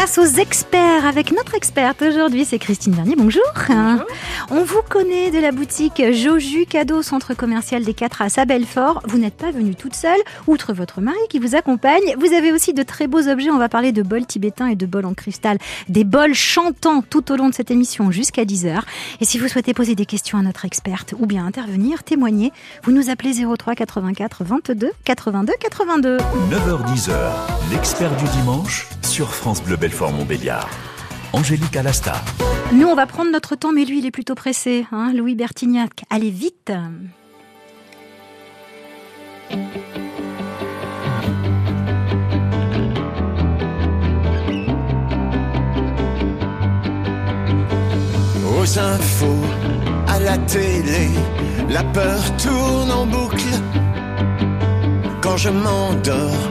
Place aux experts avec notre experte aujourd'hui, c'est Christine Vernier. Bonjour. On vous connaît de la boutique Joju Cadeau Centre commercial des Quatre à Belfort. Vous n'êtes pas venue toute seule, outre votre mari qui vous accompagne. Vous avez aussi de très beaux objets. On va parler de bols tibétains et de bols en cristal. Des bols chantants tout au long de cette émission jusqu'à 10h. Et si vous souhaitez poser des questions à notre experte ou bien intervenir, témoigner, vous nous appelez 03 84 22 82 82. 9h10h, l'expert du dimanche sur France Bleu Belfort Montbéliard. Angélique Alasta. Nous, on va prendre notre temps, mais lui, il est plutôt pressé. Hein Louis Bertignac, allez vite Aux infos, à la télé, la peur tourne en boucle. Quand je m'endors,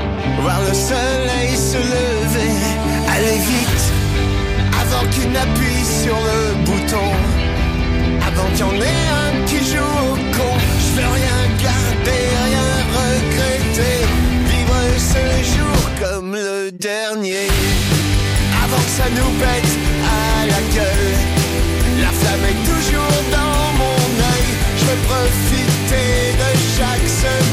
voir le soleil se lever. Allez vite, avant qu'il n'appuie sur le bouton, avant qu'il y en ait un qui joue au con. Je veux rien garder, rien regretter, vivre ce jour comme le dernier, avant que ça nous pète à la gueule. La flamme est toujours dans mon œil, je veux profiter de chaque seconde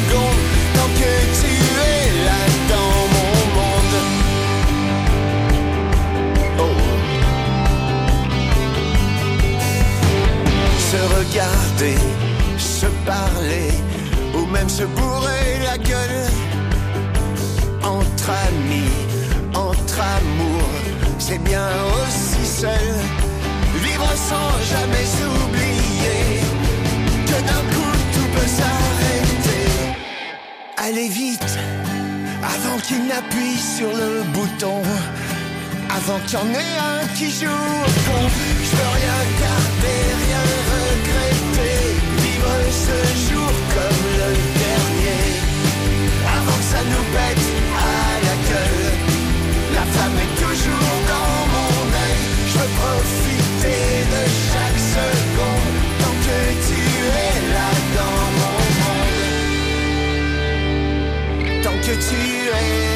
regarder, se parler ou même se bourrer la gueule. Entre amis, entre amours, c'est bien aussi seul. Vivre sans jamais oublier que d'un coup tout peut s'arrêter. Allez vite, avant qu'il n'appuie sur le bouton. Avant qu'il y en ait un qui joue au je veux rien garder, rien ce jour comme le dernier. Avant que ça nous pète à la gueule, la femme est toujours dans mon œil. Je veux profiter de chaque seconde tant que tu es là dans mon monde. Tant que tu es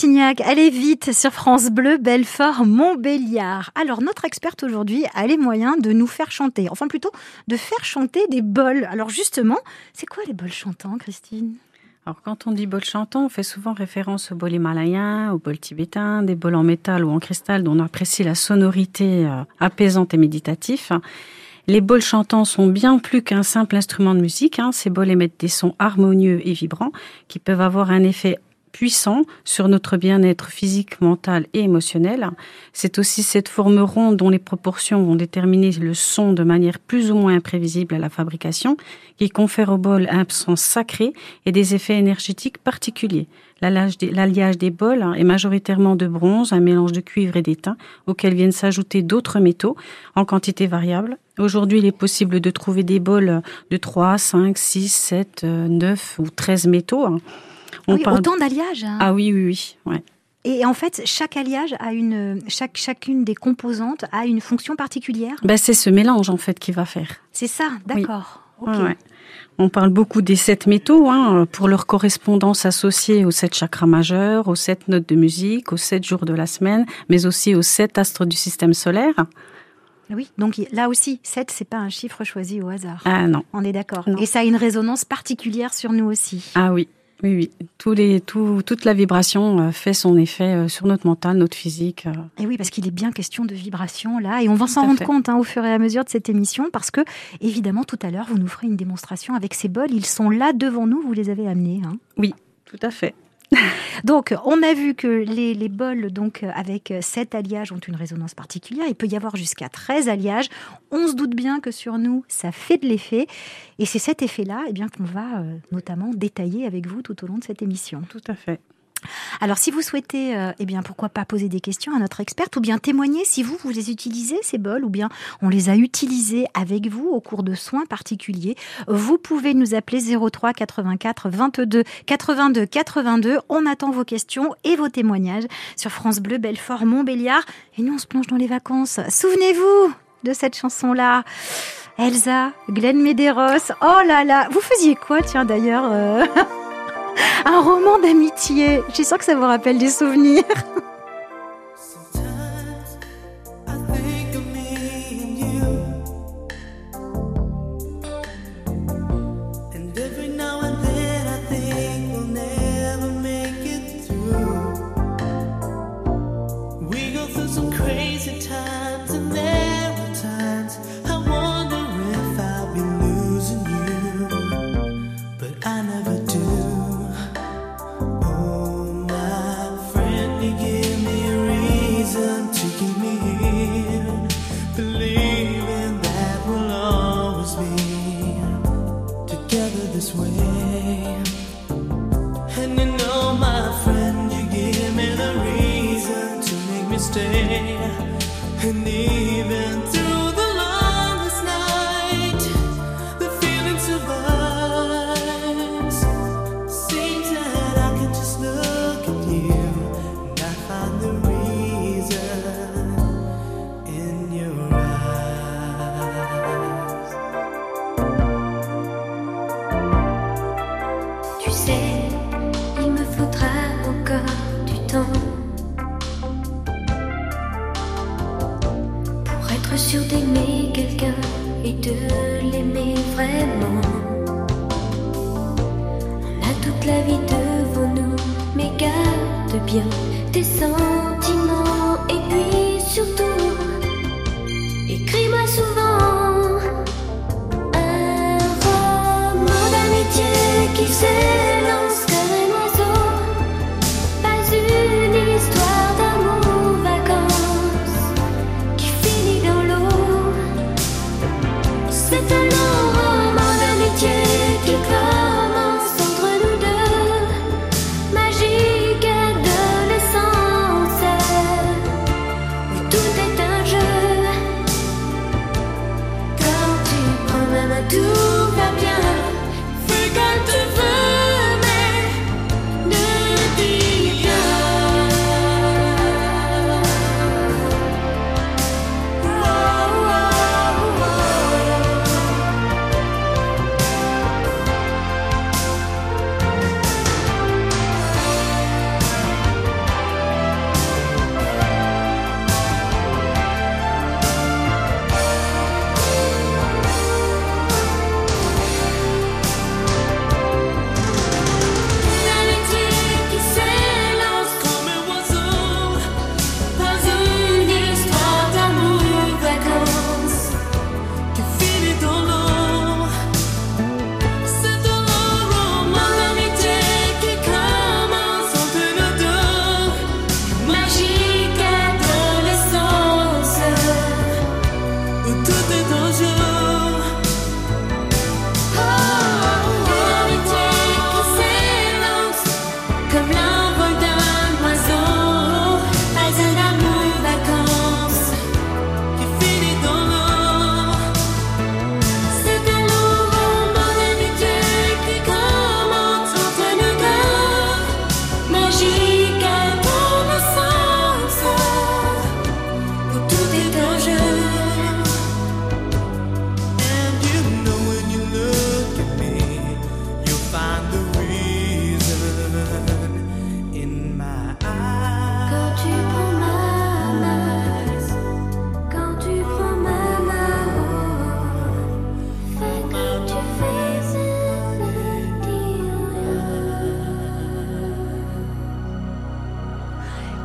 Allez vite sur France Bleu, Belfort, Montbéliard. Alors, notre experte aujourd'hui a les moyens de nous faire chanter, enfin plutôt de faire chanter des bols. Alors justement, c'est quoi les bols chantants, Christine? Alors, quand on dit bol chantant, on fait souvent référence aux bols himalayens, aux bols tibétains, des bols en métal ou en cristal dont on apprécie la sonorité euh, apaisante et méditative. Les bols chantants sont bien plus qu'un simple instrument de musique. Hein. Ces bols émettent des sons harmonieux et vibrants qui peuvent avoir un effet puissant sur notre bien-être physique, mental et émotionnel. C'est aussi cette forme ronde dont les proportions vont déterminer le son de manière plus ou moins imprévisible à la fabrication qui confère au bol un sens sacré et des effets énergétiques particuliers. L'alliage des, bols est majoritairement de bronze, un mélange de cuivre et d'étain, auquel viennent s'ajouter d'autres métaux en quantité variable. Aujourd'hui, il est possible de trouver des bols de 3, 5, 6, 7, 9 ou 13 métaux. On oui, Autant d'alliages hein. Ah oui, oui, oui. Ouais. Et en fait, chaque alliage a une, chaque, chacune des composantes a une fonction particulière. Ben, c'est ce mélange en fait qui va faire. C'est ça, d'accord. On parle beaucoup des sept métaux hein, pour leur correspondance associée aux sept chakras majeurs, aux sept notes de musique, aux sept jours de la semaine, mais aussi aux sept astres du système solaire. Oui, donc là aussi, 7, c'est pas un chiffre choisi au hasard. Ah non. On est d'accord. Et ça a une résonance particulière sur nous aussi. Ah oui, oui, oui. Tous les, tout, toute la vibration euh, fait son effet euh, sur notre mental, notre physique. Euh. Et oui, parce qu'il est bien question de vibration là, et on va s'en rendre compte hein, au fur et à mesure de cette émission, parce que évidemment, tout à l'heure, vous nous ferez une démonstration avec ces bols. Ils sont là devant nous, vous les avez amenés. Hein. Oui, tout à fait. donc, on a vu que les, bols donc avec 7 alliages ont une résonance particulière. Il peut y avoir jusqu'à 13 alliages. On se doute bien que sur nous, ça fait de l'effet. Et c'est cet effet-là eh bien qu'on va euh, notamment détailler avec vous tout au long de cette émission. Tout à fait. Alors, si vous souhaitez, euh, eh bien, pourquoi pas poser des questions à notre experte ou bien témoigner si vous, vous les utilisez, ces bols, ou bien on les a utilisés avec vous au cours de soins particuliers, vous pouvez nous appeler 03 84 22 82 82. On attend vos questions et vos témoignages sur France Bleu, Belfort, Montbéliard. Et nous, on se plonge dans les vacances. Souvenez-vous de cette chanson-là. Elsa, Glenn Medeiros. Oh là là, vous faisiez quoi, tiens d'ailleurs euh? Un roman d'amitié. Je suis que ça vous rappelle des souvenirs.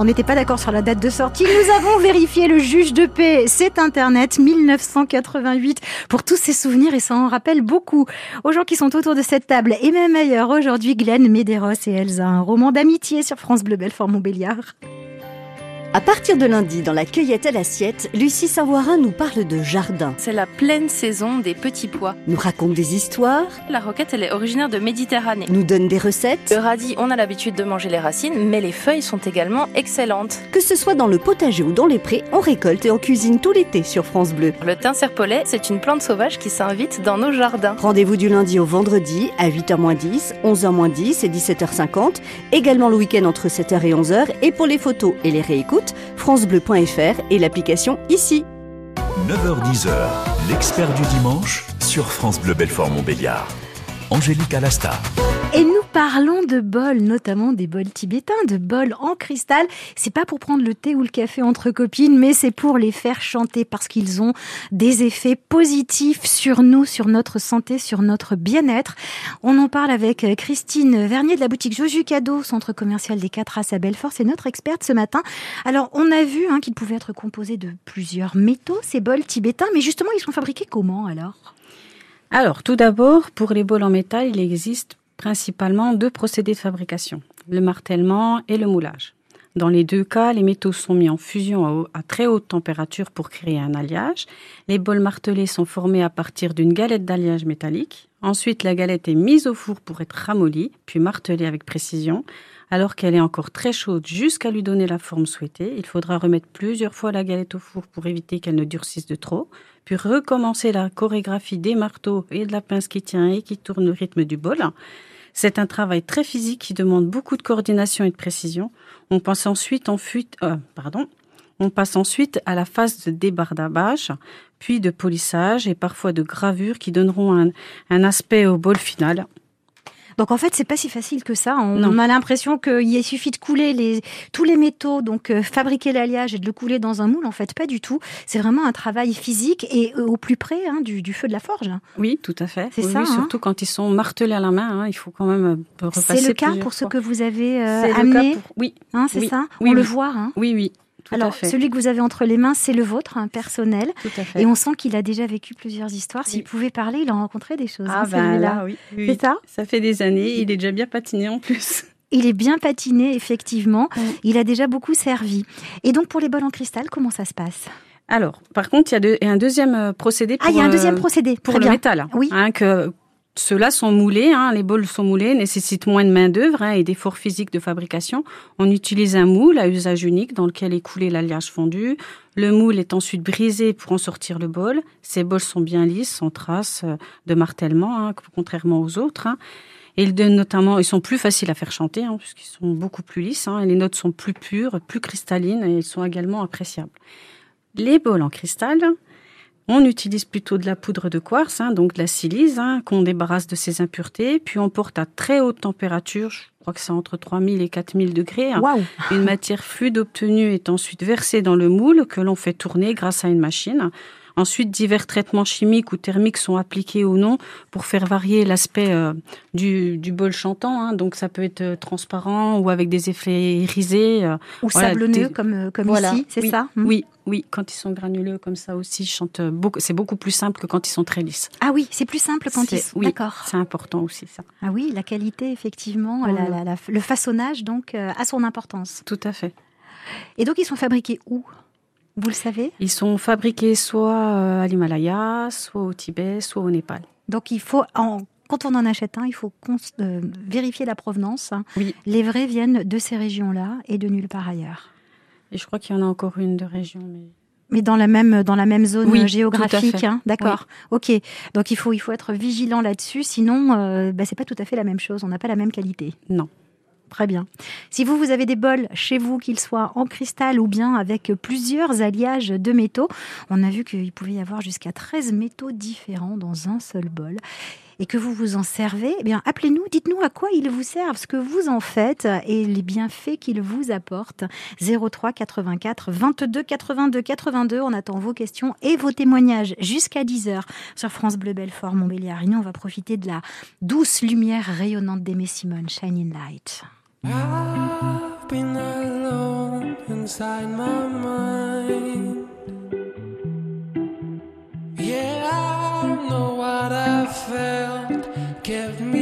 On n'était pas d'accord sur la date de sortie. Nous avons vérifié le juge de paix. C'est Internet 1988 pour tous ces souvenirs et ça en rappelle beaucoup aux gens qui sont autour de cette table et même ailleurs. Aujourd'hui, Glenn Medeiros et Elsa, un roman d'amitié sur France Bleu Belfort Montbéliard. À partir de lundi, dans la cueillette à l'assiette, Lucie Savoirin nous parle de jardin. C'est la pleine saison des petits pois. Nous raconte des histoires. La roquette, elle est originaire de Méditerranée. Nous donne des recettes. Le radis, on a l'habitude de manger les racines, mais les feuilles sont également excellentes. Que ce soit dans le potager ou dans les prés, on récolte et on cuisine tout l'été sur France Bleu. Le thym serpolet, c'est une plante sauvage qui s'invite dans nos jardins. Rendez-vous du lundi au vendredi à 8h10, 11h10 et 17h50. Également le week-end entre 7h et 11h. Et pour les photos et les réécoutes, francebleu.fr et l'application ici. 9h10h, l'expert du dimanche sur France Bleu Belfort Montbéliard. Angélique Alastar. Et nous parlons de bols, notamment des bols tibétains, de bols en cristal. C'est pas pour prendre le thé ou le café entre copines, mais c'est pour les faire chanter parce qu'ils ont des effets positifs sur nous, sur notre santé, sur notre bien-être. On en parle avec Christine Vernier de la boutique Joju Cadeau, centre commercial des Quatre As à Belfort. C'est notre experte ce matin. Alors, on a vu hein, qu'ils pouvaient être composés de plusieurs métaux, ces bols tibétains, mais justement, ils sont fabriqués comment alors? Alors, tout d'abord, pour les bols en métal, il existe principalement deux procédés de fabrication, le martèlement et le moulage. Dans les deux cas, les métaux sont mis en fusion à, très haute température pour créer un alliage. Les bols martelés sont formés à partir d'une galette d'alliage métallique. Ensuite, la galette est mise au four pour être ramollie, puis martelée avec précision. Alors qu'elle est encore très chaude jusqu'à lui donner la forme souhaitée, il faudra remettre plusieurs fois la galette au four pour éviter qu'elle ne durcisse de trop, puis recommencer la chorégraphie des marteaux et de la pince qui tient et qui tourne au rythme du bol. C'est un travail très physique qui demande beaucoup de coordination et de précision. On passe ensuite en fuite, euh, pardon, on passe ensuite à la phase de débardage, puis de polissage et parfois de gravure qui donneront un aspect au bol final. Donc en fait, c'est pas si facile que ça. On, a l'impression qu'il suffit de couler les, tous les métaux, donc euh, fabriquer l'alliage et de le couler dans un moule. En fait, pas du tout. C'est vraiment un travail physique et euh, au plus près hein, du, feu de la forge. Oui, tout à fait. C'est ça. Hein. surtout quand ils sont martelés à la main, hein, il faut quand même euh, repasser. C'est le cas pour ce que vous avez amené. Oui. c'est ça? On le voit. Oui, oui. Alors, celui que vous avez entre les mains, c'est le vôtre, un personnel. Et on sent qu'il a déjà vécu plusieurs histoires. S'il pouvait parler, il a rencontré des choses. Ah, ben là, oui. C'est ça Ça fait des années. Il est déjà bien patiné en plus. Il est bien patiné, effectivement. Il a déjà beaucoup servi. Et donc, pour les bols en cristal, comment ça se passe? Alors, par contre, il y a, un deuxième euh, procédé pour, ah, il y a un deuxième euh, procédé pour le métal. Oui. Hein, que ceux-là sont moulés, hein, les bols sont moulés, nécessitent moins de main-d'œuvre hein, et d'efforts physiques de fabrication. On utilise un moule à usage unique dans lequel est coulé l'alliage fondu. Le moule est ensuite brisé pour en sortir le bol. Ces bols sont bien lisses, sans traces euh, de martèlement, hein, contrairement aux autres. Hein. Et ils, notamment, ils sont plus faciles à faire chanter, hein, puisqu'ils sont beaucoup plus lisses. Hein, et les notes sont plus pures, plus cristallines, et ils sont également appréciables. Les bols en cristal, on utilise plutôt de la poudre de quartz, hein, donc de la silice, hein, qu'on débarrasse de ses impuretés, puis on porte à très haute température, je crois que c'est entre 3000 et 4000 degrés. Hein. Une matière fluide obtenue est ensuite versée dans le moule que l'on fait tourner grâce à une machine. Ensuite, divers traitements chimiques ou thermiques sont appliqués ou non pour faire varier l'aspect euh, du, bol chantant. Hein. Donc, ça peut être euh, transparent ou avec des effets irisés. Euh, ou sablonneux, comme, comme ici, c'est ça hmm Oui, oui. Quand ils sont granuleux comme ça aussi, beaucoup. C'est beaucoup plus simple que quand ils sont très lisses. Ah oui, c'est plus simple quand ils sont. Oui, D'accord. C'est important aussi ça. Ah oui, la qualité effectivement, le façonnage donc a son importance. Tout à fait. Et donc ils sont fabriqués où? Vous le savez? Ils sont fabriqués soit euh, à l'Himalaya, soit au Tibet, soit au Népal. Donc il faut, quand on en achète un, il faut euh, vérifier la provenance. Oui. Les vrais viennent de ces régions-là et de nulle part ailleurs. Et je crois qu'il y en a encore une de région, mais mais dans la même dans la même zone géographique, hein, d'accord. Ok, donc il faut il faut être vigilant là-dessus, sinon euh, bah, c'est pas tout à fait la même chose. On n'a pas la même qualité. Non. Très bien. Si vous, vous avez des bols chez vous, qu'ils soient en cristal ou bien avec plusieurs alliages de métaux, on a vu qu'il pouvait y avoir jusqu'à 13 métaux différents dans un seul bol et que vous vous en servez, eh bien appelez-nous, dites-nous à quoi ils vous servent, ce que vous en faites et les bienfaits qu'ils vous apportent. 03 84 22 82 82. On attend vos questions et vos témoignages jusqu'à 10h sur France Bleu Belfort Montbéliard. Et nous, on va profiter de la douce lumière rayonnante d'Aimé Simone, Shining Light. I've been alone inside my mind. Yeah, I know what I felt kept me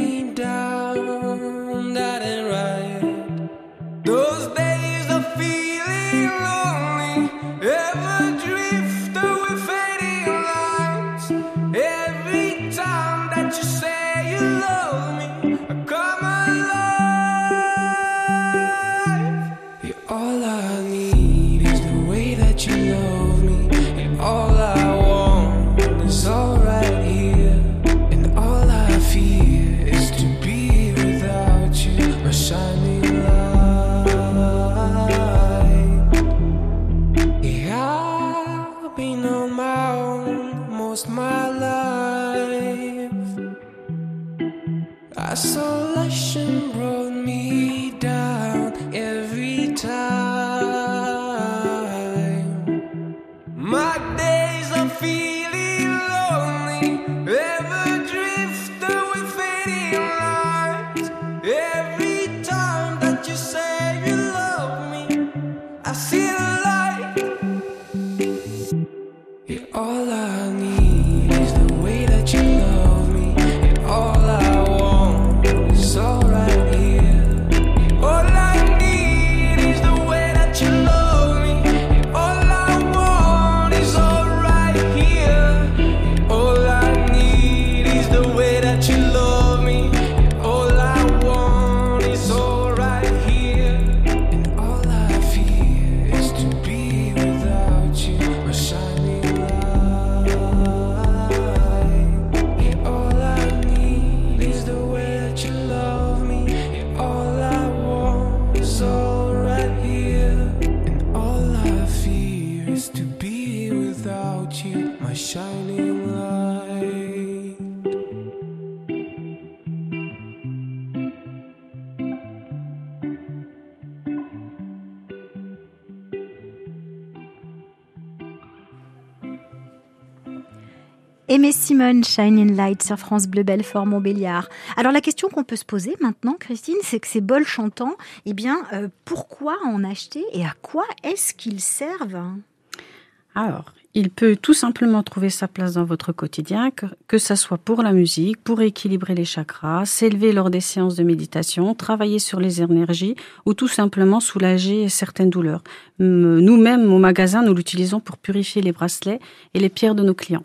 Aimé Simone, Shining Light sur France Bleu Belfort Montbéliard. Alors la question qu'on peut se poser maintenant, Christine, c'est que ces bols chantants, eh bien, euh, pourquoi en acheter et à quoi est-ce qu'ils servent? Alors, il peut tout simplement trouver sa place dans votre quotidien, que, que ça soit pour la musique, pour équilibrer les chakras, s'élever lors des séances de méditation, travailler sur les énergies ou tout simplement soulager certaines douleurs. Nous-mêmes, au magasin, nous l'utilisons pour purifier les bracelets et les pierres de nos clients.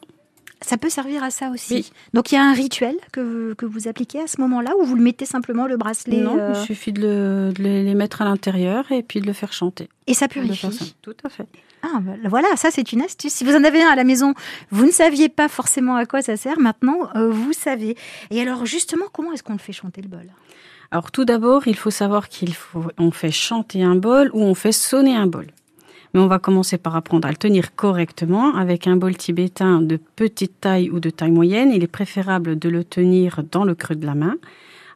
Ça peut servir à ça aussi. Oui. Donc il y a un rituel que, que vous appliquez à ce moment-là ou vous le mettez simplement le bracelet non, euh, il suffit de, le- de les mettre à l'intérieur et puis de le faire chanter. et ça. purifie Tout à fait. Ah, bah, voilà, ça c'est une astuce. Si vous en avez un à la maison, vous ne saviez pas forcément à quoi ça sert. Maintenant, euh, vous savez. Et alors justement, comment est-ce qu'on le fait chanter le bol? Alors tout d'abord, il faut savoir qu'il faut, on fait chanter un bol ou on fait sonner un bol. On va commencer par apprendre à le tenir correctement avec un bol tibétain de petite taille ou de taille moyenne. Il est préférable de le tenir dans le creux de la main.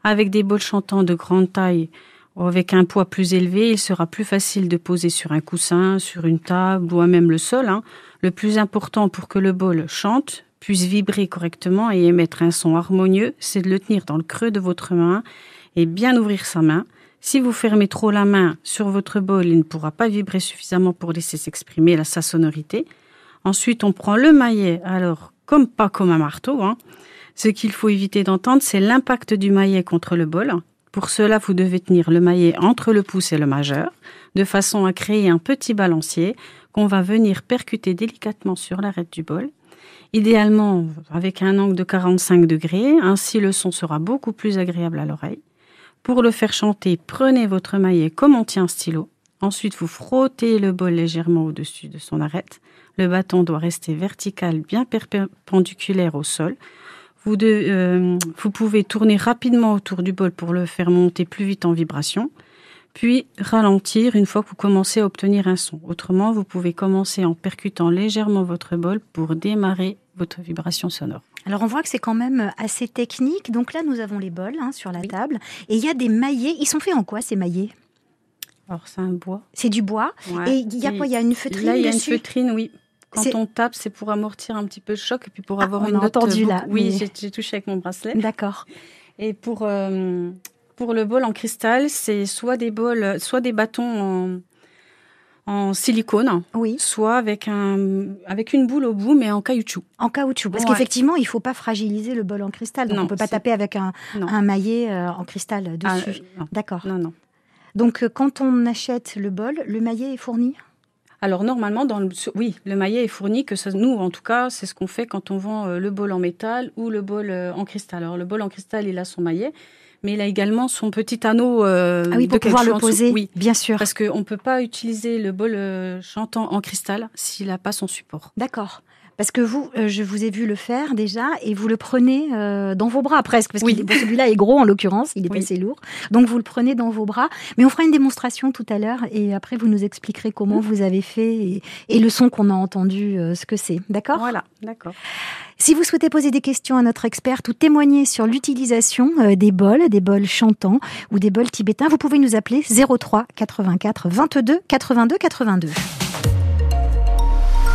Avec des bols chantants de grande taille ou avec un poids plus élevé, il sera plus facile de poser sur un coussin, sur une table ou même le sol. hein. Le plus important pour que le bol chante, puisse vibrer correctement et émettre un son harmonieux, c'est de le tenir dans le creux de votre main et bien ouvrir sa main. Si vous fermez trop la main sur votre bol, il ne pourra pas vibrer suffisamment pour laisser s'exprimer sa sonorité. Ensuite, on prend le maillet, alors comme pas comme un marteau. Hein. Ce qu'il faut éviter d'entendre, c'est l'impact du maillet contre le bol. Pour cela, vous devez tenir le maillet entre le pouce et le majeur, de façon à créer un petit balancier qu'on va venir percuter délicatement sur l'arête du bol. Idéalement avec un angle de 45 degrés, ainsi le son sera beaucoup plus agréable à l'oreille. Pour le faire chanter, prenez votre maillet comme on tient un stylo. Ensuite, vous frottez le bol légèrement au-dessus de son arête. Le bâton doit rester vertical, bien perpendiculaire au sol. Vous, euh, pouvez tourner rapidement autour du bol pour le faire monter plus vite en vibration, puis ralentir une fois que vous commencez à obtenir un son. Autrement, vous pouvez commencer en percutant légèrement votre bol pour démarrer votre vibration sonore. Alors on voit que c'est quand même assez technique. Donc là, nous avons les bols hein, sur la table. Et il y a des maillets. Ils sont faits en quoi ces maillets? Alors, c'est un bois. C'est du bois. Ouais. Et il y a quoi? Il y a une feutrine Là, il y a une feutrine, oui. Quand on tape, c'est pour amortir un petit peu le choc et puis pour Ah, avoir on une a note entendu, beaucoup- là, Oui, mais- j'ai touché avec mon bracelet. D'accord. Et pour, euh, Pour le bol en cristal, c'est soit des bols, soit des bâtons en, en silicone, Oui, soit avec un avec une boule au bout, mais en caoutchouc. en caoutchouc. Parce Ouais. qu'effectivement, il faut pas fragiliser le bol en cristal. Donc Non, on peut pas taper avec un, un maillet euh, en cristal Ah, dessus. euh, D'accord. non, non. Donc euh, quand on achète le bol, le maillet est fourni? Alors normalement, dans le, oui, le maillet est fourni. Que ça, nous, en tout cas, c'est ce qu'on fait quand on vend le bol en métal ou le bol en cristal. Alors le bol en cristal, il a son maillet, mais il a également son petit anneau. euh, Ah oui, de pour pouvoir le poser, Oui, bien sûr. parce qu'on ne peut pas utiliser le bol euh, chantant en cristal s'il n'a pas son support. D'accord. Parce que vous, euh, je vous ai vu le faire déjà, et vous le prenez euh, dans vos bras presque, parce Oui. que celui-là est gros en l'occurrence, il est Oui. assez lourd. Donc vous le prenez dans vos bras. Mais on fera une démonstration tout à l'heure, et après vous nous expliquerez comment Mmh. vous avez fait et, et le son qu'on a entendu, euh, ce que c'est. D'accord? Voilà, d'accord. Si vous souhaitez poser des questions à notre experte ou témoigner sur l'utilisation des bols, des bols chantants ou des bols tibétains, vous pouvez nous appeler 03 84 22 82 82.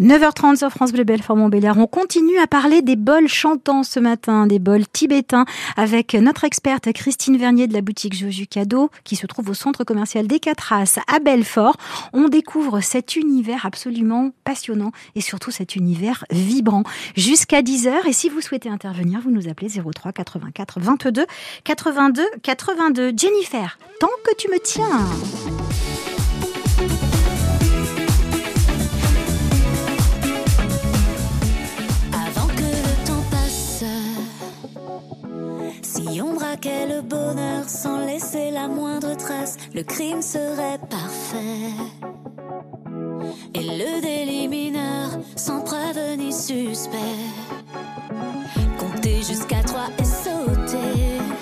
9h30 sur France Bleu Belfort Montbéliard. On continue à parler des bols chantants ce matin, des bols tibétains, avec notre experte Christine Vernier de la boutique Joju Cadeau, qui se trouve au centre commercial des Quatre à Belfort. On découvre cet univers absolument passionnant et surtout cet univers vibrant jusqu'à 10h. Et si vous souhaitez intervenir, vous nous appelez 03 84 22 82 82. Jennifer, tant que tu me tiens. Si on braquait le bonheur sans laisser la moindre trace, le crime serait parfait. Et le délit mineur, sans preuve ni suspect. Compter jusqu'à trois et sauter.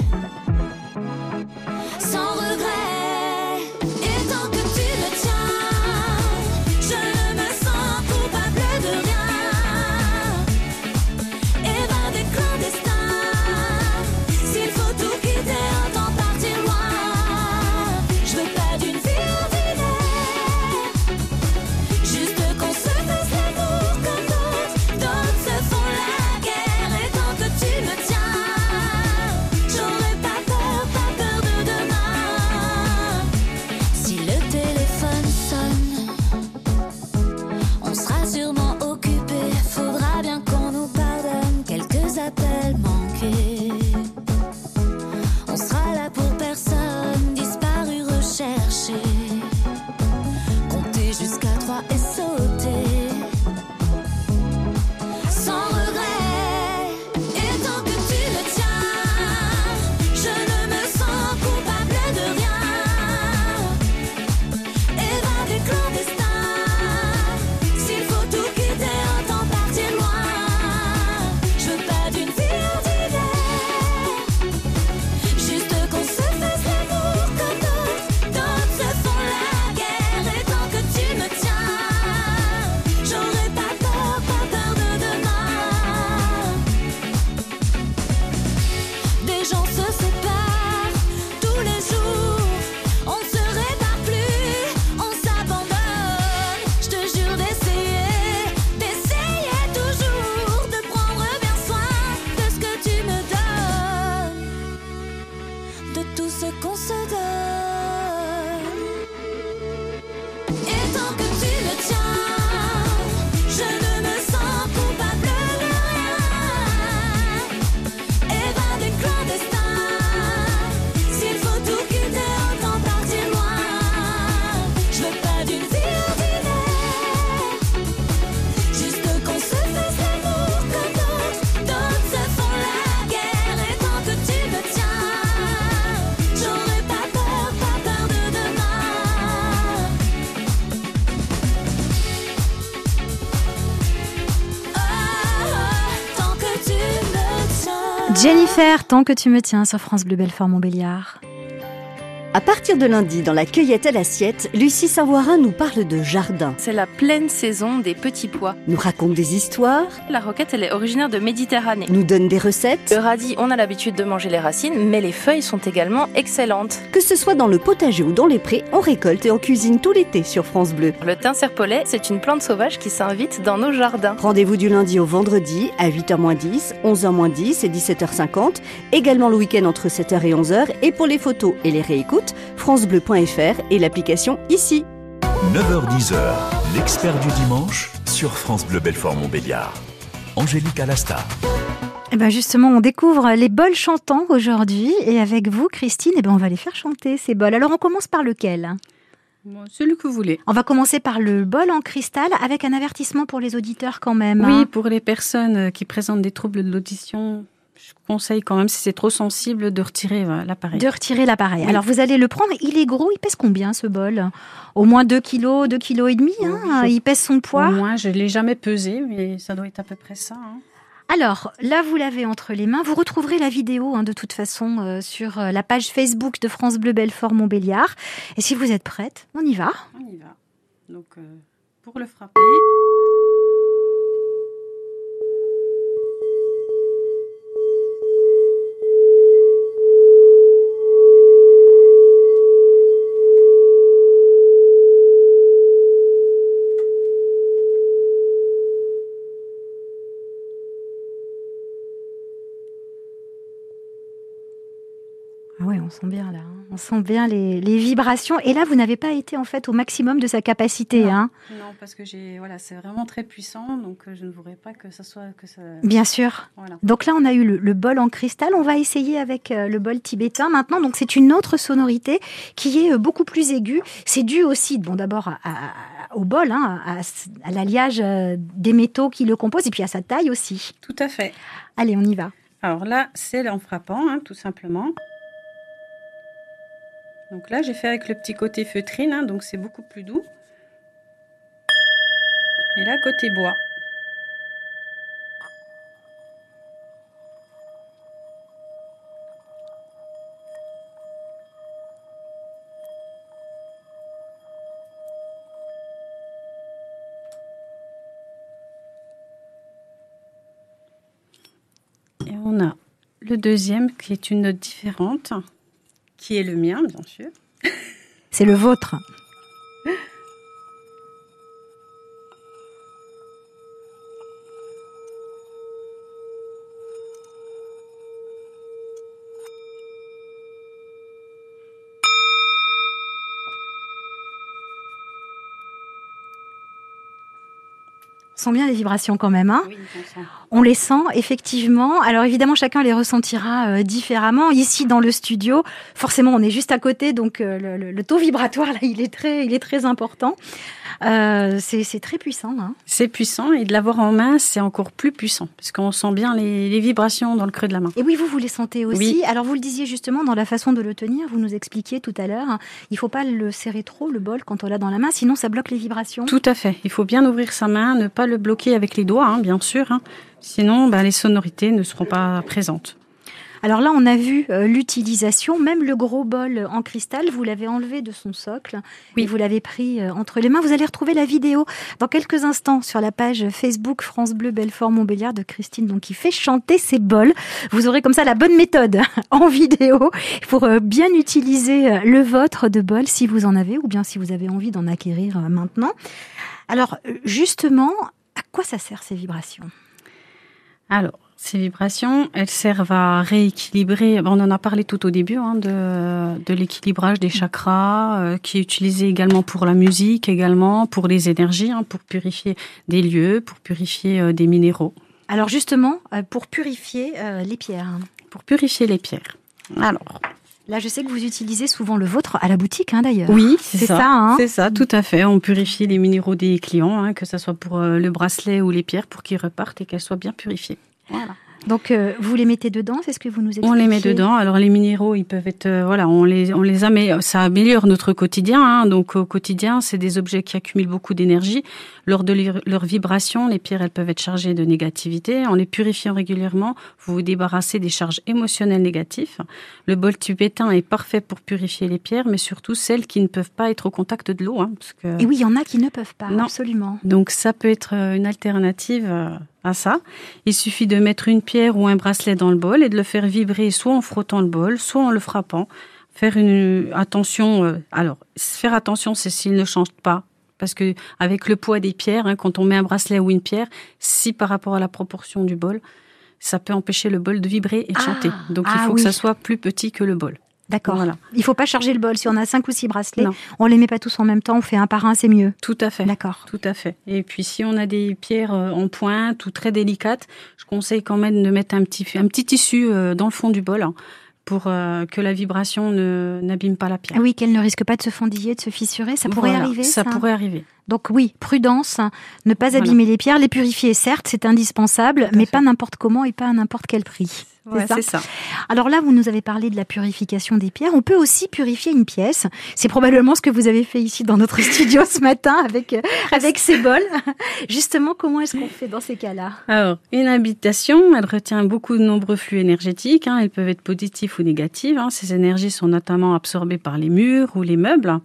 Et Jennifer, tant que tu me tiens sur France Bleu Belfort Montbéliard. À partir de lundi, dans la cueillette à l'assiette, Lucie Savoirin nous parle de jardin, C'est la pleine saison des petits pois. nous raconte des histoires, La roquette, elle est originaire de Méditerranée. nous donne des recettes. Le radis, on a l'habitude de manger les racines, mais les feuilles sont également excellentes. Que ce soit dans le potager ou dans les prés, on récolte et on cuisine tout l'été sur France Bleu. Le thym serpolet, c'est une plante sauvage qui s'invite dans nos jardins. Rendez-vous du lundi au vendredi à 8h10, 11h10 et 17h50, également le week-end entre 7h et 11h et pour les photos et les réécoutes, francebleu.fr et l'application ici. 9h10h, l'expert du dimanche sur France Bleu Belfort Montbéliard. Angélique Alasta. Eh ben justement, on découvre les bols chantants aujourd'hui et avec vous, Christine, eh ben on va les faire chanter ces bols. Alors on commence par lequel? Bon, celui que vous voulez. On va commencer par le bol en cristal avec un avertissement pour les auditeurs quand même. Oui, hein. pour les personnes qui présentent des troubles de l'audition, je conseille quand même, si c'est trop sensible, de retirer euh, l'appareil. De retirer l'appareil. Oui. Alors vous allez le prendre, il est gros, il pèse combien ce bol? Au moins 2 kilos, 2 kilos et demi, hein il pèse son poids. Au moins, je ne l'ai jamais pesé, mais ça doit être à peu près ça. hein. Alors, là, vous l'avez entre les mains. Vous retrouverez la vidéo, hein, de toute façon, euh, sur euh, la page Facebook de France Bleu Belfort Montbéliard. Et si vous êtes prête, on y va. On y va. Donc, euh, pour le frapper, oui, on sent bien là. hein. On sent bien les, les vibrations. Et là, vous n'avez pas été en fait au maximum de sa capacité. Non. Hein. non, parce que j'ai, voilà, c'est vraiment très puissant, donc euh, je ne voudrais pas que ça soit que ça. Bien sûr. Voilà. Donc là, on a eu le, le bol en cristal. On va essayer avec euh, le bol tibétain maintenant. Donc c'est une autre sonorité qui est euh, beaucoup plus aiguë. C'est dû aussi, bon, d'abord à- à- au bol, hein, à, à l'alliage des métaux qui le composent, et puis à sa taille aussi. Tout à fait. Allez, on y va. Alors là, c'est en frappant, hein, tout simplement. Donc là, j'ai fait avec le petit côté feutrine, hein, donc c'est beaucoup plus doux. Et là, côté bois. Et on a le deuxième qui est une note différente, qui est le mien, bien sûr. C'est le vôtre. Sent bien les vibrations quand même, hein Oui, On les sent effectivement. Alors évidemment, chacun les ressentira euh, différemment. Ici dans le studio, forcément, on est juste à côté, donc euh, le, le- le taux vibratoire là, il est très, il est très important. Euh, c'est très puissant. Hein. C'est puissant et de l'avoir en main, c'est encore plus puissant parce qu'on sent bien les, les vibrations dans le creux de la main. Et oui, vous vous les sentez aussi. Oui. Alors vous le disiez justement dans la façon de le tenir. Vous nous expliquiez tout à l'heure. hein, il faut pas le serrer trop le bol quand on l'a dans la main, sinon ça bloque les vibrations. Tout à fait. Il faut bien ouvrir sa main, ne pas le bloquer avec les doigts, hein, bien sûr. hein. Sinon, bah, les sonorités ne seront pas présentes. Alors là, on a vu euh, l'utilisation, même le gros bol en cristal, vous l'avez enlevé de son socle Oui. et vous l'avez pris euh, entre les mains. Vous allez retrouver la vidéo dans quelques instants sur la page Facebook France Bleu Belfort Montbéliard de Christine, donc qui fait chanter ses bols. Vous aurez comme ça la bonne méthode en vidéo pour euh, bien utiliser le vôtre de bol si vous en avez ou bien si vous avez envie d'en acquérir maintenant. Alors justement, à quoi ça sert ces vibrations? Alors, ces vibrations, elles servent à rééquilibrer. On en a parlé tout au début hein, de, de l'équilibrage des chakras, euh, qui est utilisé également pour la musique, également pour les énergies, hein, pour purifier des lieux, pour purifier euh, des minéraux, Alors justement, euh, pour purifier euh, les pierres. pour purifier les pierres. Alors, Là, je sais que vous utilisez souvent le vôtre à la boutique, hein, d'ailleurs. oui, c'est ça. hein. C'est ça, tout à fait. On purifie les minéraux des clients, hein, que ce soit pour le bracelet ou les pierres, pour qu'ils repartent et qu'elles soient bien purifiées. Voilà. Donc, euh, vous les mettez dedans, c'est ce que vous nous expliquez On les met dedans. Alors les minéraux, ils peuvent être, euh, voilà, on les, on les a, mais ça améliore notre quotidien. hein. Donc au quotidien, c'est des objets qui accumulent beaucoup d'énergie. Lors de leur, leur vibration, les pierres, elles peuvent être chargées de négativité. En les purifiant régulièrement, vous vous débarrassez des charges émotionnelles négatives. Le bol tibétain est parfait pour purifier les pierres, mais surtout celles qui ne peuvent pas être au contact de l'eau, hein, parce que Et oui, il y en a qui ne peuvent pas, Non. absolument. donc ça peut être euh, une alternative euh, à ça. Il suffit de mettre une pierre ou un bracelet dans le bol et de le faire vibrer soit en frottant le bol, soit en le frappant. Faire une attention. euh, alors, faire attention, c'est s'il ne change pas. Parce que avec le poids des pierres, hein, quand on met un bracelet ou une pierre, si par rapport à la proportion du bol, ça peut empêcher le bol de vibrer et de Ah, chanter. Donc il ah faut oui. que ça soit plus petit que le bol. D'accord. Voilà. Il faut pas charger le bol. Si on a cinq ou six bracelets, Non. on les met pas tous en même temps, on fait un par un, c'est mieux. Tout à fait. D'accord. Tout à fait. Et puis si on a des pierres euh, en pointe ou très délicates, je conseille quand même de mettre un petit, un petit tissu euh, dans le fond du bol hein, pour euh, que la vibration ne n'abîme pas la pierre. Oui, qu'elle ne risque pas de se fendiller, de se fissurer, ça pourrait Voilà, arriver. Ça pourrait arriver. Donc oui, prudence, hein, ne pas Voilà. abîmer les pierres, les purifier, certes, c'est indispensable, mais fait. pas n'importe comment et pas à n'importe quel prix. Ouais, c'est ça. Alors là, vous nous avez parlé de la purification des pierres. On peut aussi purifier une pièce. C'est probablement ce que vous avez fait ici dans notre studio ce matin avec, euh, avec ces bols. Justement, comment est-ce qu'on fait dans ces cas-là? Alors, une habitation, elle retient beaucoup de nombreux flux énergétiques. hein. Elles peuvent être positifs ou négatifs. hein. Ces énergies sont notamment absorbées par les murs ou les meubles.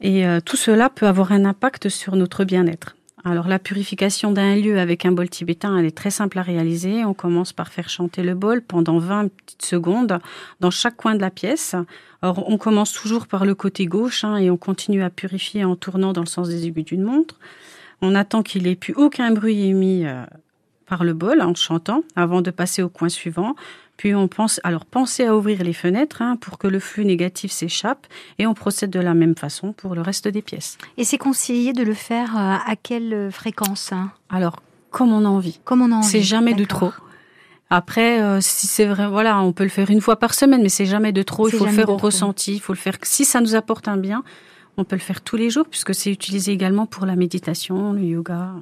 Et euh, tout cela peut avoir un impact sur notre bien-être. Alors, la purification d'un lieu avec un bol tibétain, elle est très simple à réaliser. On commence par faire chanter le bol pendant 20 petites secondes dans chaque coin de la pièce. Alors, on commence toujours par le côté gauche hein, et on continue à purifier en tournant dans le sens des aiguilles d'une montre. On attend qu'il n'ait plus aucun bruit émis euh, par le bol en chantant avant de passer au coin suivant. Puis on pense, alors pensez à ouvrir les fenêtres hein, pour que le flux négatif s'échappe et on procède de la même façon pour le reste des pièces. Et c'est conseillé de le faire euh, à quelle fréquence hein? Alors, comme on a envie. Comme on a envie. C'est jamais de trop. Après, euh, si c'est vrai, voilà, on peut le faire une fois par semaine, mais c'est jamais de trop. Il faut le faire au trop. ressenti. Il faut le faire. Si ça nous apporte un bien, on peut le faire tous les jours puisque c'est utilisé également pour la méditation, le yoga.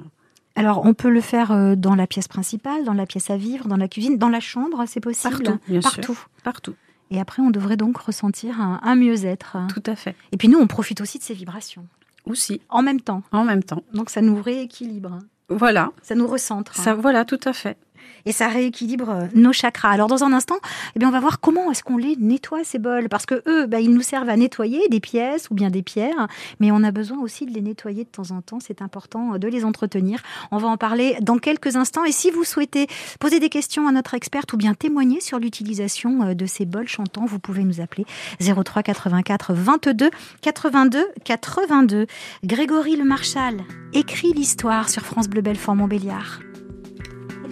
Alors, on peut le faire euh, dans la pièce principale, dans la pièce à vivre, dans la cuisine, dans la chambre, c'est possible Partout, bien sûr. Partout. Partout. Et après, on devrait donc ressentir un, un mieux-être. Tout à fait. Et puis nous, on profite aussi de ces vibrations Aussi, en même temps. en même temps. Donc ça nous rééquilibre, Voilà. ça nous recentre. Ça, voilà, tout à fait. Et ça rééquilibre euh, nos chakras. Alors dans un instant, eh bien, on va voir comment est-ce qu'on les nettoie ces bols, parce que eux, bah, ils nous servent à nettoyer des pièces ou bien des pierres, mais on a besoin aussi de les nettoyer de temps en temps. C'est important euh, de les entretenir. On va en parler dans quelques instants. Et si vous souhaitez poser des questions à notre experte ou bien témoigner sur l'utilisation euh, de ces bols chantants, vous pouvez nous appeler 03 84 22 82 82. Grégory Le Marchal écrit l'histoire sur France Bleu Belfort Montbéliard.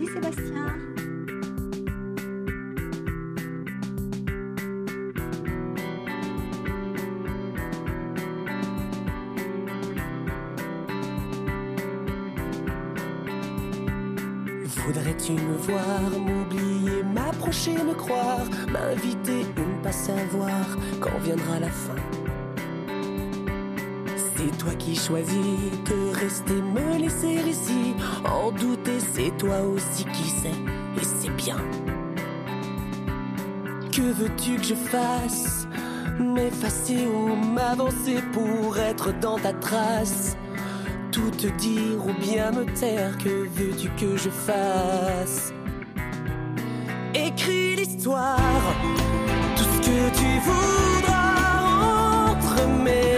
Sébastien. Voudrais-tu me voir, m'oublier, m'approcher, me croire, m'inviter ou ne pas savoir quand viendra la fin? C'est toi qui choisis de rester, me laisser ici, en douter, c'est toi aussi qui sais, et c'est bien. Que veux-tu que je fasse? M'effacer ou m'avancer pour être dans ta trace. Tout te dire ou bien me taire, que veux-tu que je fasse? Écris l'histoire, tout ce que tu voudras entre mes.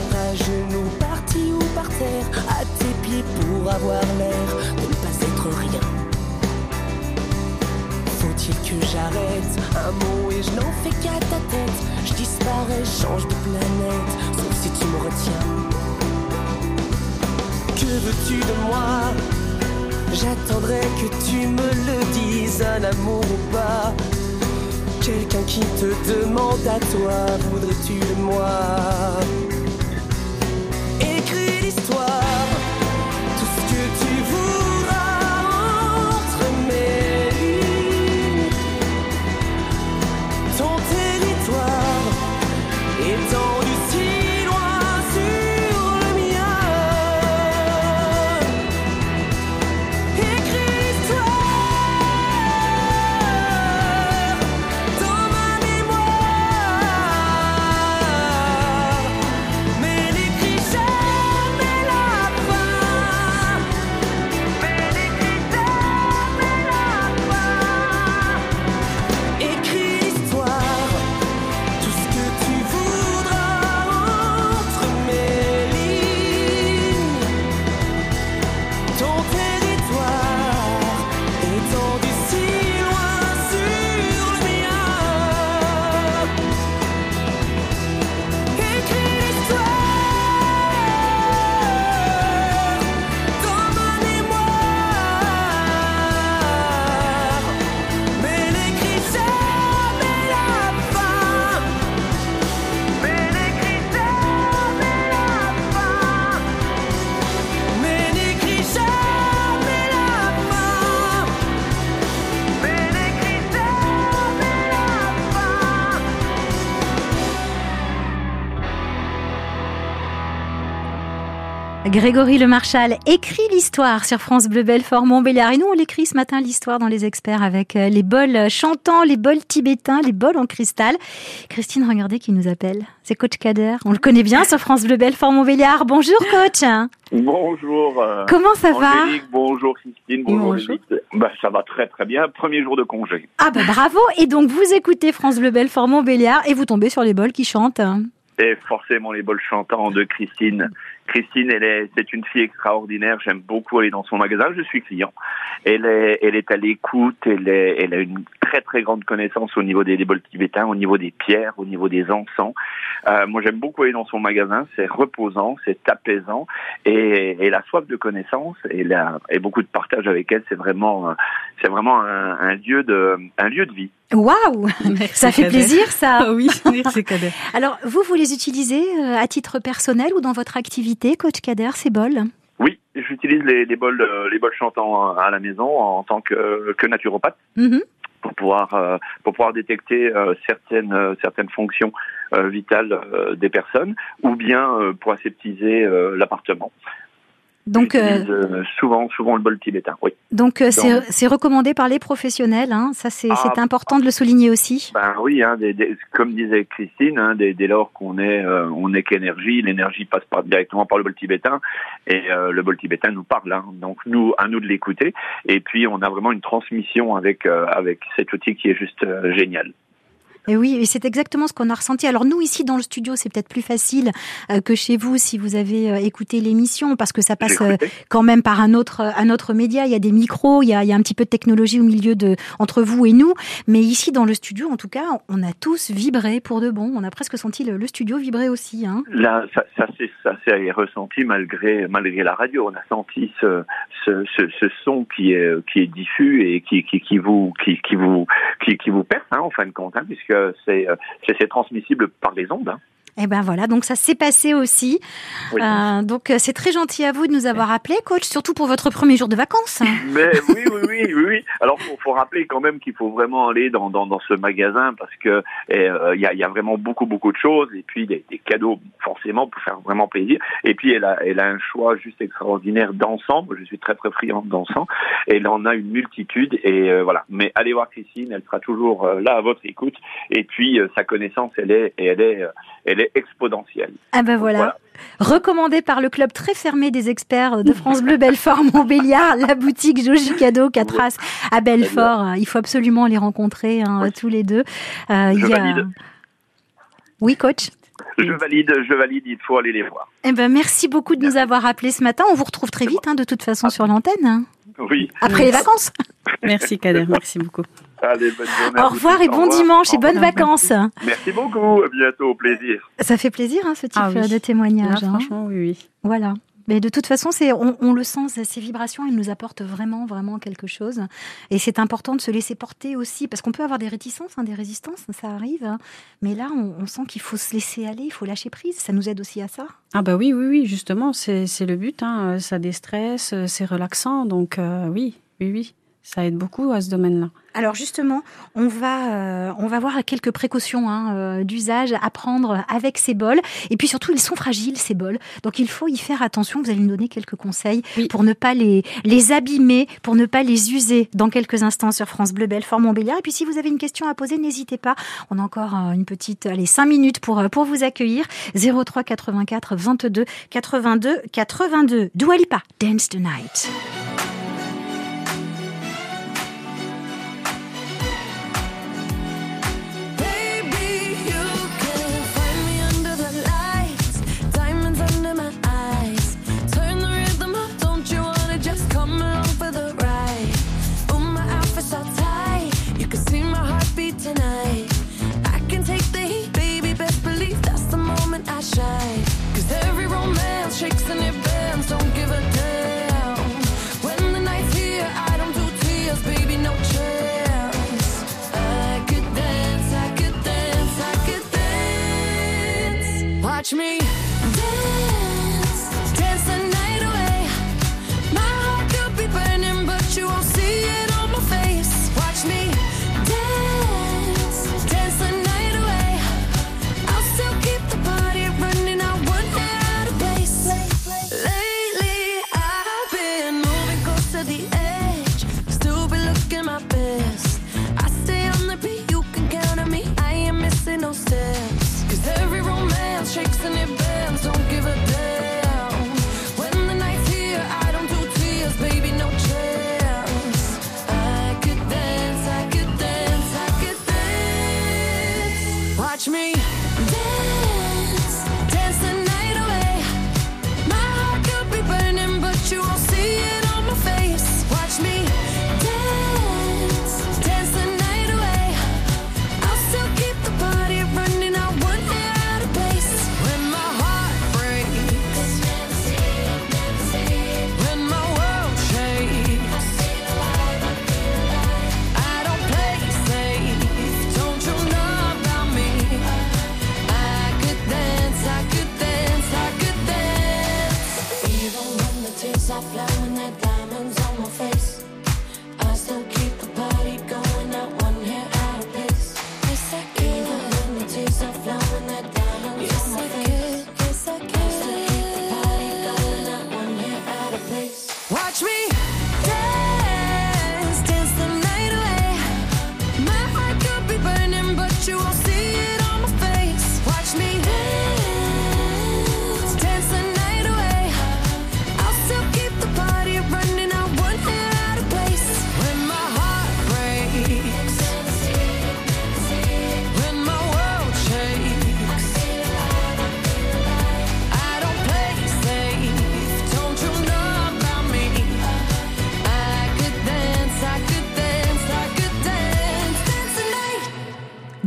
avoir l'air de ne pas être rien. Faut-il que j'arrête? Un mot et je n'en fais qu'à ta tête Je disparais, change de planète, sauf si tu me retiens. Que veux-tu de moi? J'attendrai que tu me le dises, un amour ou pas. Quelqu'un qui te demande à toi, voudrais-tu de moi? Grégory Le Marchal écrit l'histoire sur France Bleu Belfort Montbéliard. Et nous, on l'écrit ce matin l'histoire dans les experts avec euh, les bols chantants, les bols tibétains, les bols en cristal. Christine, regardez qui nous appelle. C'est Coach Kader. On le connaît bien sur France Bleu Belfort Montbéliard. Bonjour, coach. Bonjour. euh, Comment ça va bonjour Christine, bonjour, Bonjour. Bah, ça va très très bien. Premier jour de congé. Ah bah bravo. Et donc, vous écoutez France Bleu Belfort Montbéliard et vous tombez sur les bols qui chantent. Et forcément les bols chantants de Christine. Christine, elle est, c'est une fille extraordinaire. J'aime beaucoup aller dans son magasin. Je suis client. Elle est, elle est à l'écoute. Elle est, elle a une très très grande connaissance au niveau des, des bols tibétains, au niveau des pierres, au niveau des encens. Euh, moi, j'aime beaucoup aller dans son magasin. C'est reposant, c'est apaisant, et, et la soif de connaissance et, la, et beaucoup de partage avec elle, c'est vraiment, euh, c'est vraiment un, un lieu de, un lieu de vie. Waouh Ça fait Kader. plaisir, ça. Oui, merci Kader. Alors, vous, vous les utilisez euh, à titre personnel ou dans votre activité, coach Kader, ces bols? Oui, j'utilise les, les bols, euh, les bols chantants à la maison en tant que, que naturopathe Mhm. pour pouvoir euh, pour pouvoir détecter euh, certaines euh, certaines fonctions euh, vitales euh, des personnes ou bien euh, pour aseptiser euh, l'appartement. Donc, euh, euh, souvent souvent le bol tibétain. Oui. donc euh, c'est Donc- c'est recommandé par les professionnels. Hein. Ça, c'est Ah, important de le souligner aussi. Ben oui, hein, des- des- comme disait Christine, hein, dès, dès lors qu'on est euh, on est qu'énergie, l'énergie passe par, directement par le bol tibétain et euh, le bol tibétain nous parle. Hein. donc nous à nous de l'écouter et puis on a vraiment une transmission avec avec cet outil qui est juste génial. Et oui, et c'est exactement ce qu'on a ressenti. Alors nous, ici dans le studio, c'est peut-être plus facile euh, que chez vous si vous avez euh, écouté l'émission, parce que ça passe euh, quand même par un autre, un autre média. Il y a des micros, il y a, il y a un petit peu de technologie au milieu de entre vous et nous. Mais ici dans le studio, en tout cas, on a tous vibré pour de bon. On a presque senti le, le studio vibrer aussi. Hein. Là, ça, ça c'est ressenti malgré malgré la radio. On a senti ce ce, ce, ce son qui est qui est diffus et qui qui, qui vous qui, qui vous qui, qui vous perce hein, en fin de compte, hein, puisque c'est euh, c'est c'est transmissible par les ondes. Hein. Et ben voilà, donc ça s'est passé aussi. Oui. Euh, donc euh, c'est très gentil à vous de nous avoir appelés, coach, surtout pour votre premier jour de vacances. Mais oui, oui, oui, oui, oui. Alors, faut, faut rappeler quand même qu'il faut vraiment aller dans, dans, dans ce magasin parce que eh, euh, il y, a, il y a vraiment beaucoup, beaucoup de choses et puis des, des cadeaux forcément pour faire vraiment plaisir. Et puis elle a, elle a un choix juste extraordinaire. Moi, Je suis très, très friand d'encens. Elle en a une multitude et euh, voilà. Mais allez voir Christine, elle sera toujours là à votre écoute. Et puis sa connaissance, elle est, elle est, euh, elle est exponentielle. Ah ben voilà. Voilà. Recommandé par le club très fermé des experts de France Bleu Belfort Montbéliard, la boutique Joji Cadeau Catras à Belfort. Il faut absolument les rencontrer hein, tous les deux. Euh, Je il y a- valide. Oui, coach? Je valide, je valide. Il faut aller les voir. Eh ben, merci beaucoup de nous avoir appelés ce matin. On vous retrouve très vite, hein, de toute façon, sur l'antenne. hein, Oui. Après les vacances. Merci Kader, merci beaucoup. Allez, bonne journée. Au revoir et Au bon revoir. dimanche et bonnes vacances. Merci beaucoup. À bientôt. Au plaisir. Ça fait plaisir, hein, ce type Ah oui. de témoignage. Hein. franchement, oui, oui. Voilà. Mais de toute façon, c'est, on, on le sent, ces vibrations, elles nous apportent vraiment, vraiment quelque chose. Et c'est important de se laisser porter aussi, parce qu'on peut avoir des réticences, hein, des résistances, ça arrive. hein. Mais là, on, on sent qu'il faut se laisser aller, il faut lâcher prise. Ça nous aide aussi à ça. Ah bah oui, oui, oui, justement, c'est le but. Hein. Ça déstresse, euh, c'est relaxant. Donc euh, oui, oui, oui, ça aide beaucoup à ce domaine-là. Alors justement, on va, euh, on va voir quelques précautions hein, euh, d'usage à prendre avec ces bols. Et puis surtout, ils sont fragiles, ces bols. Donc il faut y faire attention. Vous allez nous donner quelques conseils pour ne pas les, les abîmer, pour ne pas les user dans quelques instants sur France Bleu Belfort Montbéliard. Et puis si vous avez une question à poser, n'hésitez pas. On a encore euh, une petite, allez, cinq minutes pour, euh, pour vous accueillir. 03 84 22 82 82. Dua Lipa, Dance the Night. Me Watch me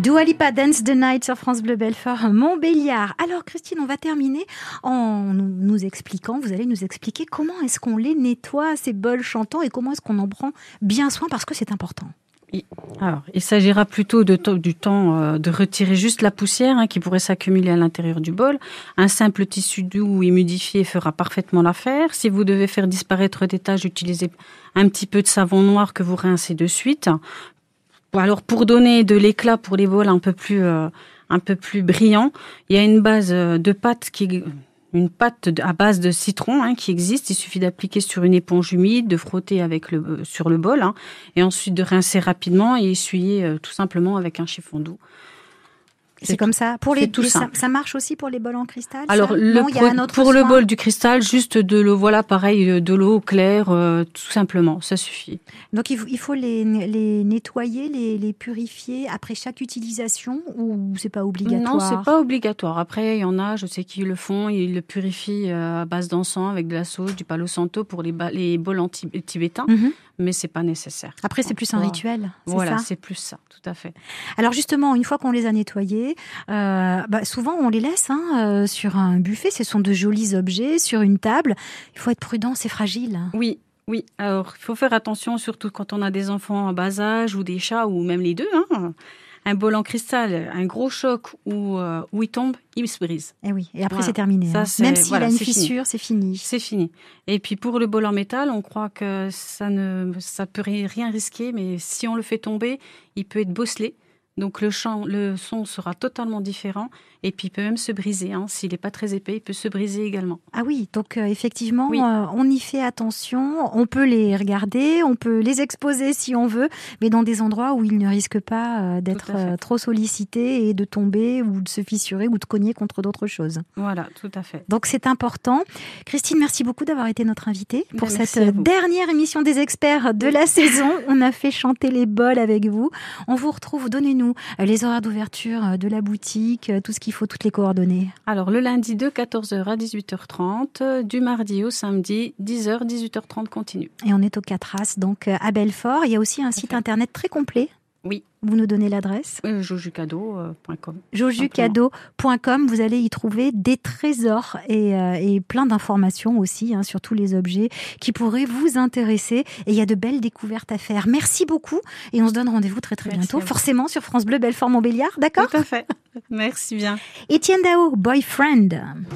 Dua Lipa Dance the Night sur France Bleu Belfort Montbéliard. Alors Christine, on va terminer en nous, expliquant, vous allez nous expliquer comment est-ce qu'on les nettoie ces bols chantants et comment est-ce qu'on en prend bien soin parce que c'est important. Alors, il s'agira plutôt de du temps euh, de retirer juste la poussière hein, qui pourrait s'accumuler à l'intérieur du bol. Un simple tissu doux ou humidifié fera parfaitement l'affaire. Si vous devez faire disparaître des taches, utilisez un petit peu de savon noir que vous rincez de suite. Alors, pour donner de l'éclat pour les bols un peu plus euh, un peu plus brillants, il y a une base euh, de pâte qui une pâte à base de citron hein, qui existe. Il suffit d'appliquer sur une éponge humide, de frotter avec le, euh, sur le bol, hein, et ensuite de rincer rapidement et essuyer euh, tout simplement avec un chiffon doux. C'est comme ça. Pour les, tout les- ça, marche aussi pour les bols en cristal Alors, ça? le Non, y a un autre pour le bol du cristal, juste de l'eau, voilà, pareil, euh, de l'eau claire, euh, tout simplement, ça suffit. Donc il faut, il faut les, les nettoyer, les, les purifier après chaque utilisation ou c'est pas obligatoire Non, c'est pas obligatoire. Après, il y en a, je sais qu'ils le font, ils le purifient euh, à base d'encens avec de la sauge, du palo santo pour les, bols tibétains. Mhm. Mais c'est pas nécessaire. Après, c'est plus un rituel, Voilà, c'est plus ça, tout à fait. Alors justement, une fois qu'on les a nettoyés, euh, bah, souvent on les laisse hein, euh, sur un buffet. Ce sont de jolis objets sur une table. Il faut être prudent, c'est fragile. Oui, oui. Alors, il faut faire attention, surtout quand on a des enfants en bas âge ou des chats ou même les deux. hein. Un bol en cristal, un gros choc où, euh, où il tombe, il se brise. Et oui. Et après Voilà. c'est terminé. Ça, hein. Même s'il voilà, a une fissure, c'est fini. C'est fini. Et puis pour le bol en métal, on croit que ça ne ça peut ri- rien risquer, mais si on le fait tomber, il peut être bosselé. Donc le, chant, le son sera totalement différent et puis il peut même se briser. hein. S'il n'est pas très épais, il peut se briser également. Ah oui, donc euh, effectivement, Oui. euh, on y fait attention. On peut les regarder, on peut les exposer si on veut, mais dans des endroits où ils ne risquent pas euh, d'être trop sollicités et de tomber ou de se fissurer ou de cogner contre d'autres choses. Voilà, tout à fait. Donc c'est important. Christine, merci beaucoup d'avoir été notre invitée pour merci cette dernière émission des experts de la saison. On a fait chanter les bols avec vous. On vous retrouve, donnez-nous euh, les horaires d'ouverture euh, de la boutique, euh, tout ce qu'il faut, toutes les coordonnées. Alors le lundi de 14h à 18h30, euh, du mardi au samedi 10h 18h30 continue. Et on est au 4 As, donc à Belfort. Il y a aussi un site internet très complet. Oui. Vous nous donnez l'adresse Euh, jojucado.com. jojucado.com. Vous allez y trouver des trésors et, euh, et plein d'informations aussi hein, sur tous les objets qui pourraient vous intéresser. Et il y a de belles découvertes à faire. Merci beaucoup et on se donne rendez-vous très très Merci bientôt, forcément sur France Bleu Belfort Montbéliard, d'accord? Tout à fait. Merci bien. Étienne Dao, Boyfriend.